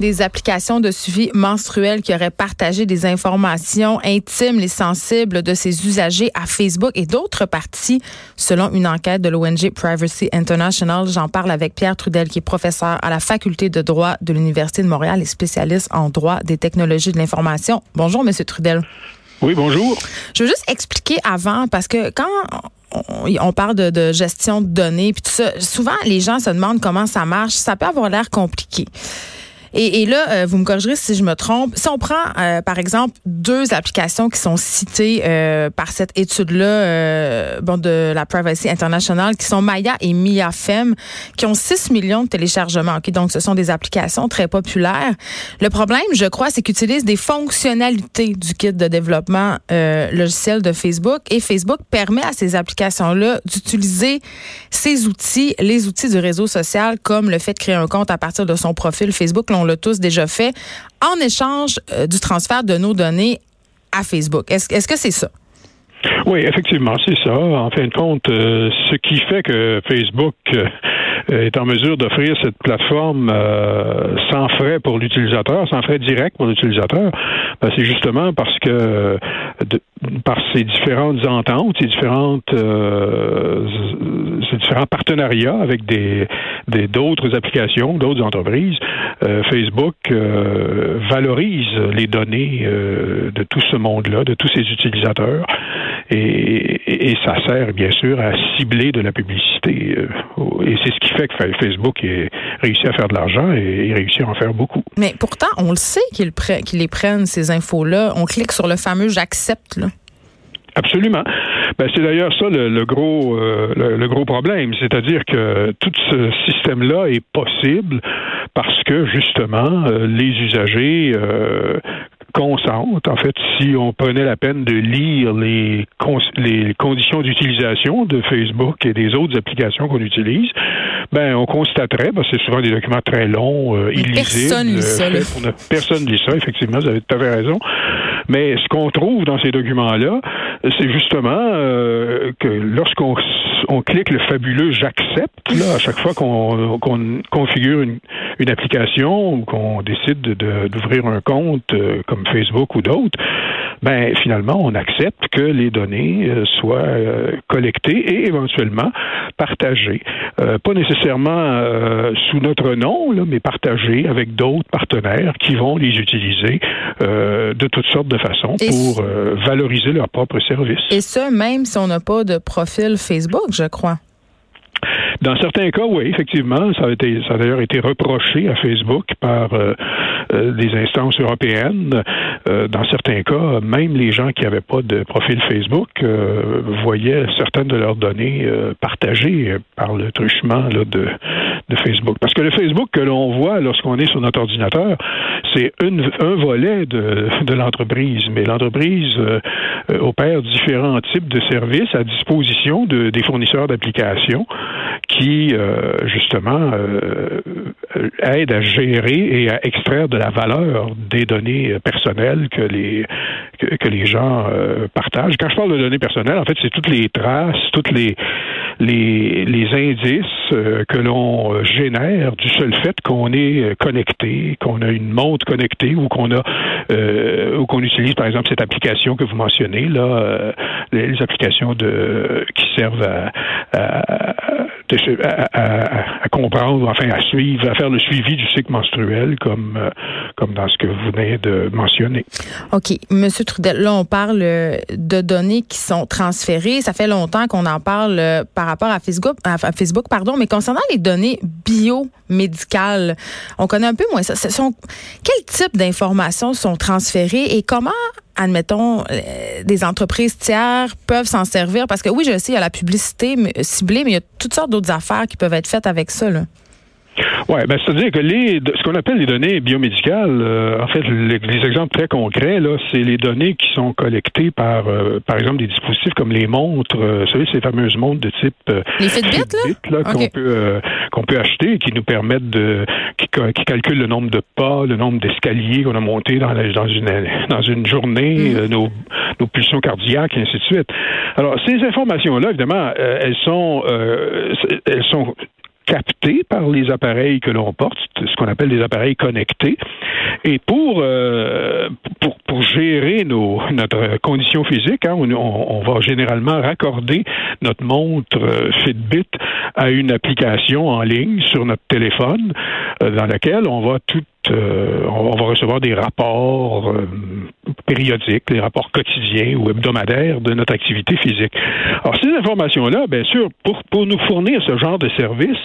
Des applications de suivi menstruel qui auraient partagé des informations intimes et sensibles de ses usagers à Facebook et d'autres parties, selon une enquête de l'ONG Privacy International. J'en parle avec Pierre Trudel, qui est professeur à la faculté de droit de l'Université de Montréal et spécialiste en droit des technologies de l'information. Bonjour, Monsieur Trudel. Oui, bonjour. Je veux juste expliquer avant, parce que quand on, parle de, de, gestion de données, puis tout ça, souvent les gens se demandent comment ça marche. Ça peut avoir l'air compliqué. Et, et là, euh, vous me corrigerez si je me trompe. Si on prend, euh, par exemple, deux applications qui sont citées euh, par cette étude-là, bon, de la Privacy International, qui sont Maya et MiaFem, qui ont 6 millions de téléchargements. Okay? Donc, ce sont des applications très populaires. Le problème, je crois, c'est qu'ils utilisent des fonctionnalités du kit de développement logiciel de Facebook. Et Facebook permet à ces applications-là d'utiliser ces outils, les outils du réseau social, comme le fait de créer un compte à partir de son profil Facebook on l'a tous déjà fait, en échange euh, du transfert de nos données à Facebook. Est-ce est -ce que c'est ça? Oui, effectivement, c'est ça. En fin de compte, euh, ce qui fait que Facebook euh, est en mesure d'offrir cette plateforme sans frais pour l'utilisateur, sans frais direct pour l'utilisateur, ben, c'est justement parce que par ces différentes ententes, ces différentes ces différents partenariats avec des d'autres applications, d'autres entreprises, euh, Facebook euh, valorise les données euh, de tout ce monde-là, de tous ses utilisateurs, et, et, ça sert bien sûr à cibler de la publicité. et c'est ce qui fait que Facebook ait réussi à faire de l'argent et, réussit à en faire beaucoup. Mais pourtant, on le sait qu'ils les prennent, ces infos-là. On clique sur le fameux j'accepte. Là. Absolument. Ben, c'est d'ailleurs ça le, gros euh, le, gros problème, c'est-à-dire que tout ce système-là est possible parce que justement euh, les usagers euh, consentent. En fait, si on prenait la peine de lire les, les conditions d'utilisation de Facebook et des autres applications qu'on utilise, ben on constaterait, ben, c'est souvent des documents très longs, euh, illisibles. Personne lit ça. personne lit ça, effectivement, vous avez tout à fait raison. Mais ce qu'on trouve dans ces documents-là, c'est justement euh, que lorsqu'on on clique le fabuleux j'accepte, là, à chaque fois qu'on configure une, une, application ou qu'on décide d'ouvrir un compte euh, comme Facebook ou d'autres, ben finalement, on accepte que les données euh, soient euh, collectées et éventuellement partagées. pas nécessairement sous notre nom, là, mais partagées avec d'autres partenaires qui vont les utiliser de toutes sortes de façons pour valoriser leurs propres services. Et ça, même si on n'a pas de profil Facebook, je crois. Dans certains cas, oui, effectivement, ça a, été, ça a d'ailleurs été reproché à Facebook par euh, euh, des instances européennes. Euh, dans certains cas, même les gens qui n'avaient pas de profil Facebook voyaient certaines de leurs données partagées par le truchement de, de Facebook. Parce que le Facebook que l'on voit lorsqu'on est sur notre ordinateur, c'est un volet de, de l'entreprise, mais l'entreprise opère différents types de services à disposition de, des fournisseurs d'applications qui, euh, justement, euh, aide à gérer et à extraire de la valeur des données personnelles que les que, les gens euh, partagent. Quand je parle de données personnelles, en fait, c'est toutes les traces, toutes les les, les indices que l'on génère du seul fait qu'on est connecté, qu'on a une montre connectée ou qu'on a ou qu'on utilise par exemple cette application que vous mentionnez là, les, applications qui servent à, comprendre, enfin à suivre, à faire le suivi du cycle menstruel, comme euh, comme dans ce que vous venez de mentionner. OK. Monsieur Trudel, là, on parle euh, de données qui sont transférées. Ça fait longtemps qu'on en parle euh, par rapport à Facebook, à Facebook, pardon, mais concernant les données biomédicales, on connaît un peu moins ça. Sont, quel type d'informations sont transférées et comment admettons, euh, des entreprises tiers peuvent s'en servir? Parce que oui, je sais, il y a la publicité ciblée, mais il y a toutes sortes d'autres affaires qui peuvent être faites avec ça. Oui, ben, c'est-à-dire que les, ce qu'on appelle les données biomédicales, euh, en fait, les, exemples très concrets, là, c'est les données qui sont collectées par, euh, par exemple, des dispositifs comme les montres, euh, vous savez, ces fameuses montres de type les Fitbit, là, qu'on peut qu'on peut acheter, qui nous permettent de, qui, qui, calculent le nombre de pas, le nombre d'escaliers qu'on a montés dans, dans une dans une journée, mm. nos, nos pulsions cardiaques, et ainsi de suite. Alors, ces informations-là, évidemment, elles sont elles sont captés par les appareils que l'on porte, ce qu'on appelle des appareils connectés. Et pour, euh, pour, gérer nos, notre condition physique, hein, on, va généralement raccorder notre montre euh, Fitbit à une application en ligne sur notre téléphone euh, dans laquelle on va tout on va recevoir des rapports périodiques, des rapports quotidiens ou hebdomadaires de notre activité physique. Alors, ces informations-là, bien sûr, pour, pour nous fournir ce genre de service,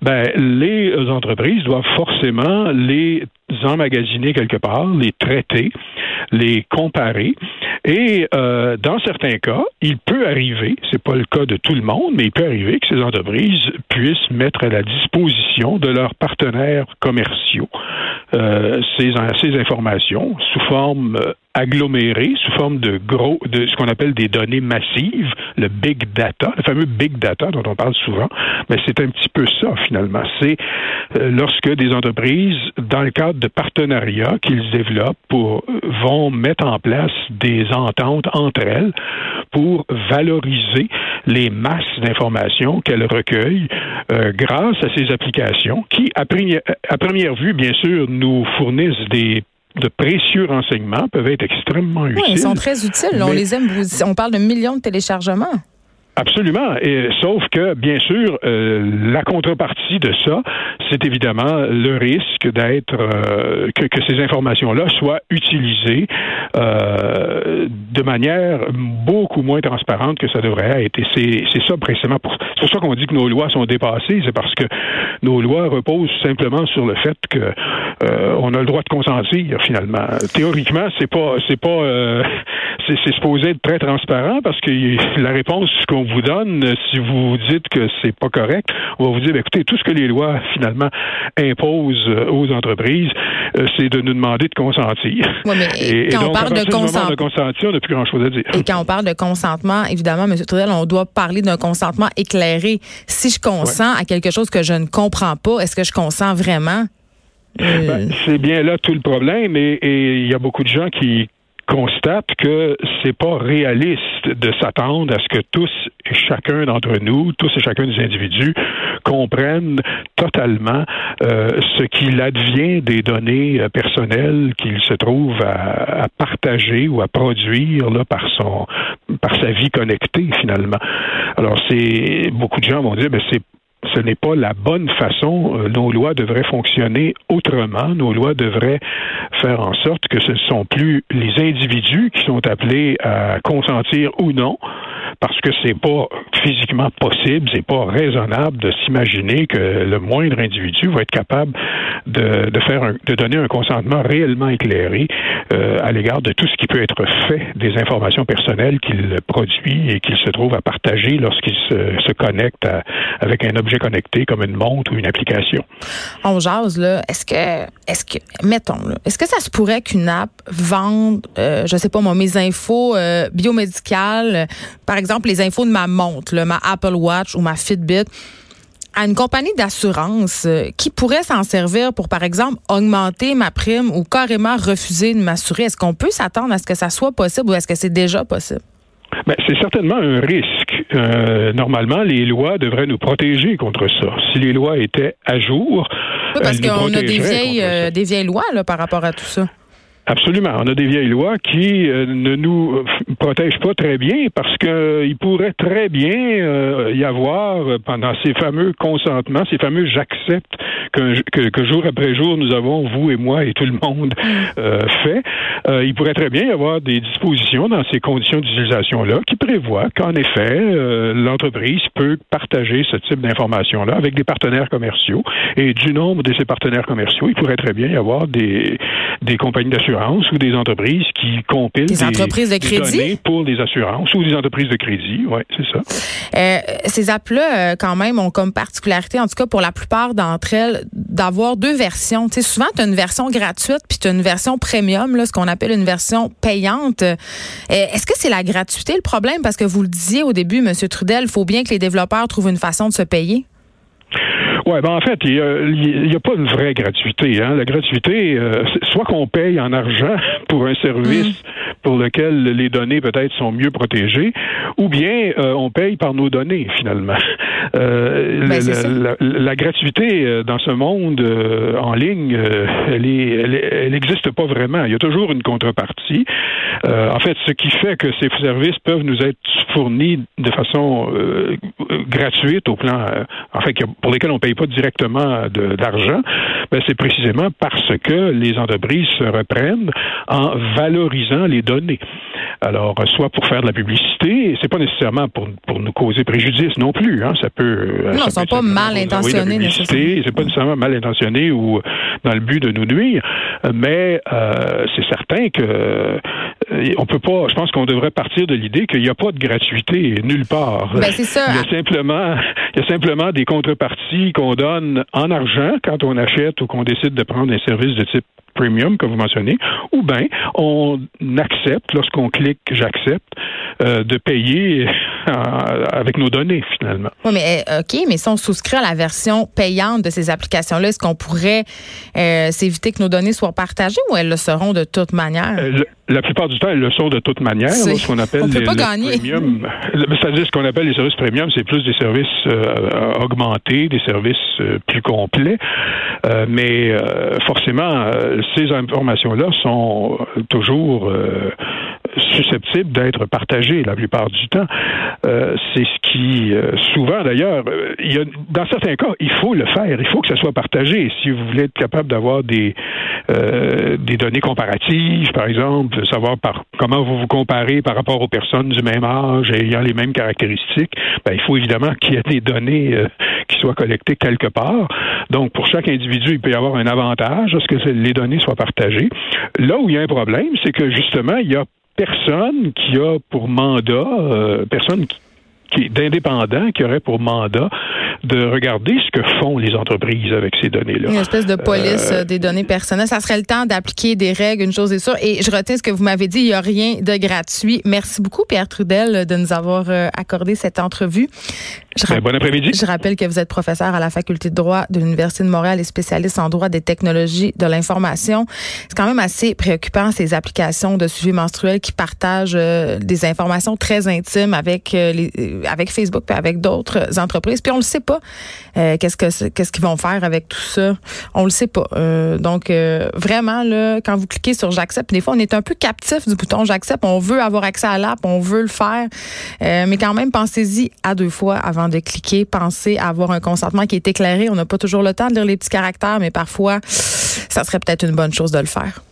ben, les entreprises doivent forcément les emmagasiner quelque part, les traiter, les comparer. Et euh, dans certains cas, il peut arriver, c'est pas le cas de tout le monde, mais il peut arriver que ces entreprises puissent mettre à la disposition de leurs partenaires commerciaux euh, ces, ces informations sous forme euh, agglomérée, sous forme de gros, de ce qu'on appelle des données massives, le big data, le fameux big data dont on parle souvent. Mais c'est un petit peu ça finalement. C'est euh, lorsque des entreprises, dans le cadre de partenariats qu'ils développent, pour, vont mettre en place des ententes entre elles pour valoriser les masses d'informations qu'elles recueillent grâce à ces applications qui, à première vue, bien sûr, nous fournissent des de précieux renseignements peuvent être extrêmement utiles. Oui, ils sont très utiles. On les aime. On parle de millions de téléchargements. Absolument. Et, sauf que, bien sûr, euh, la contrepartie de ça, c'est évidemment le risque d'être euh, que, que, ces informations-là soient utilisées euh, de manière beaucoup moins transparente que ça devrait être. Et c'est ça précisément pour, pour ça qu'on dit que nos lois sont dépassées. C'est parce que nos lois reposent simplement sur le fait que euh, on a le droit de consentir finalement. Théoriquement, c'est pas c'est pas c'est supposé être très transparent parce que la réponse qu'on vous donne, si vous dites que c'est pas correct, on va vous dire, ben, écoutez, tout ce que les lois finalement imposent euh, aux entreprises, euh, c'est de nous demander de consentir. et, quand on parle de, consentement, on n'a plus grand-chose à dire. Et quand on parle de consentement, évidemment, M. Trudel, on doit parler d'un consentement éclairé. Si je consens à quelque chose que je ne comprends pas, est-ce que je consens vraiment? Ben, c'est bien là tout le problème et il y a beaucoup de gens qui constate que c'est pas réaliste de s'attendre à ce que tous et chacun d'entre nous, tous et chacun des individus, comprennent totalement euh, ce qu'il advient des données euh, personnelles qu'il se trouve à, partager ou à produire là, par son par sa vie connectée finalement. Alors c'est beaucoup de gens vont dire ben c'est ce n'est pas la bonne façon. Euh, nos lois devraient fonctionner autrement. Nos lois devraient faire en sorte que ce ne sont plus les individus qui sont appelés à consentir ou non, parce que c'est pas physiquement possible, c'est pas raisonnable de s'imaginer que le moindre individu va être capable de, de donner un consentement réellement éclairé euh, à l'égard de tout ce qui peut être fait des informations personnelles qu'il produit et qu'il se trouve à partager lorsqu'il se, connecte avec un objet connecté comme une montre ou une application. On jase là. Est-ce que, est-ce que, mettons, est-ce que ça se pourrait qu'une app vende, euh, je sais pas mes infos euh, biomédicales, par exemple les infos de ma montre, ma Apple Watch ou ma Fitbit? à une compagnie d'assurance euh, qui pourrait s'en servir pour, par exemple, augmenter ma prime ou carrément refuser de m'assurer. Est-ce qu'on peut s'attendre à ce que ça soit possible ou est-ce que c'est déjà possible? Ben, c'est certainement un risque. Euh, normalement, les lois devraient nous protéger contre ça. Si les lois étaient à jour, oui, parce qu'on a des vieilles, euh, des vieilles lois là, par rapport à tout ça. Absolument. On a des vieilles lois qui euh, ne nous euh, protègent pas très bien parce que euh, pourrait très bien y avoir pendant ces fameux consentements, ces fameux j'accepte que, que, jour après jour nous avons vous et moi et tout le monde fait. il pourrait très bien y avoir des dispositions dans ces conditions d'utilisation là qui prévoient qu'en effet l'entreprise peut partager ce type d'informations là avec des partenaires commerciaux et du nombre de ces partenaires commerciaux, il pourrait très bien y avoir des des compagnies d'assurance ou des entreprises qui compilent des, entreprises de crédit? données pour des assurances ou des entreprises de crédit. Oui, c'est ça. Euh, ces apps-là, euh, quand même, ont comme particularité, en tout cas pour la plupart d'entre elles, d'avoir deux versions. Tu sais, souvent, tu as une version gratuite puis tu as une version premium, là, ce qu'on appelle une version payante. Euh, est-ce que c'est la gratuité le problème? Parce que vous le disiez au début, M. Trudel, il faut bien que les développeurs trouvent une façon de se payer. Oui, ben en fait, il n'y a, pas une vraie gratuité. Hein. La gratuité, euh, soit qu'on paye en argent pour un service mm. pour lequel les données peut-être sont mieux protégées, ou bien euh, on paye par nos données finalement. Euh, ben, la, gratuité dans ce monde en ligne, elle elle n'existe pas vraiment. Il y a toujours une contrepartie. en fait, ce qui fait que ces services peuvent nous être fournis de façon gratuite au plan, en fait, pour lesquels on paye pas directement d'argent, ben c'est précisément parce que les entreprises se reprennent en valorisant les données. Alors, soit pour faire de la publicité, c'est pas nécessairement pour, pour nous causer préjudice non plus. Hein. Ça peut. Euh, non, ils sont pas mal intentionnés. C'est pas nécessairement mal intentionné ou dans le but de nous nuire, mais euh, c'est certain que euh, on peut pas. Je pense qu'on devrait partir de l'idée qu'il n'y a pas de gratuité nulle part. Ben, c'est ça. Il y a simplement, il y a simplement des contreparties qu'on donne en argent quand on achète ou qu'on décide de prendre un service de type premium, comme vous mentionnez, ou bien on accepte, lorsqu'on clique j'accepte, euh, de payer euh, avec nos données, finalement. Oui, mais euh, OK, mais si on souscrit à la version payante de ces applications-là, est-ce qu'on pourrait s'éviter que nos données soient partagées ou elles le seront de toute manière? la plupart du temps, elles le sont de toute manière. ce qu'on appelle les, pas premium. C'est-à-dire ce qu'on appelle les services premium, c'est plus des services augmentés, des services plus complets. mais forcément, ces informations-là sont toujours susceptibles d'être partagées la plupart du temps. Euh, c'est ce qui, euh, souvent d'ailleurs, euh, il y a, dans certains cas, il faut le faire, il faut que ça soit partagé. Si vous voulez être capable d'avoir des, des données comparatives, par exemple, savoir par, comment vous vous comparez par rapport aux personnes du même âge ayant les mêmes caractéristiques, ben, il faut évidemment qu'il y ait des données qui soient collectées quelque part. Donc, pour chaque individu, il peut y avoir un avantage à ce que les données soient partagées. Là où il y a un problème, c'est que justement, il y a personne qui a pour mandat, euh, personne qui qui, d'indépendants qui aurait pour mandat de regarder ce que font les entreprises avec ces données-là. Une espèce de police euh, des données personnelles. Ça serait le temps d'appliquer des règles, une chose est sûre. Et je retiens ce que vous m'avez dit, il n'y a rien de gratuit. Merci beaucoup, Pierre Trudel, de nous avoir euh, accordé cette entrevue. Ben, bon après-midi. Je rappelle que vous êtes professeur à la faculté de droit de l'Université de Montréal et spécialiste en droit des technologies de l'information. C'est quand même assez préoccupant, ces applications de suivi menstruel qui partagent euh, des informations très intimes avec, les, avec Facebook et avec d'autres entreprises. Puis on le sait pas euh, qu'est-ce que qu'est-ce qu'ils vont faire avec tout ça. On le sait pas. Euh, donc euh, vraiment là, quand vous cliquez sur j'accepte, des fois on est un peu captif du bouton j'accepte. On veut avoir accès à l'app, on veut le faire, mais quand même pensez-y à deux fois de cliquer. Pensez à avoir un consentement qui est éclairé. On n'a pas toujours le temps de lire les petits caractères, mais parfois ça serait peut-être une bonne chose de le faire.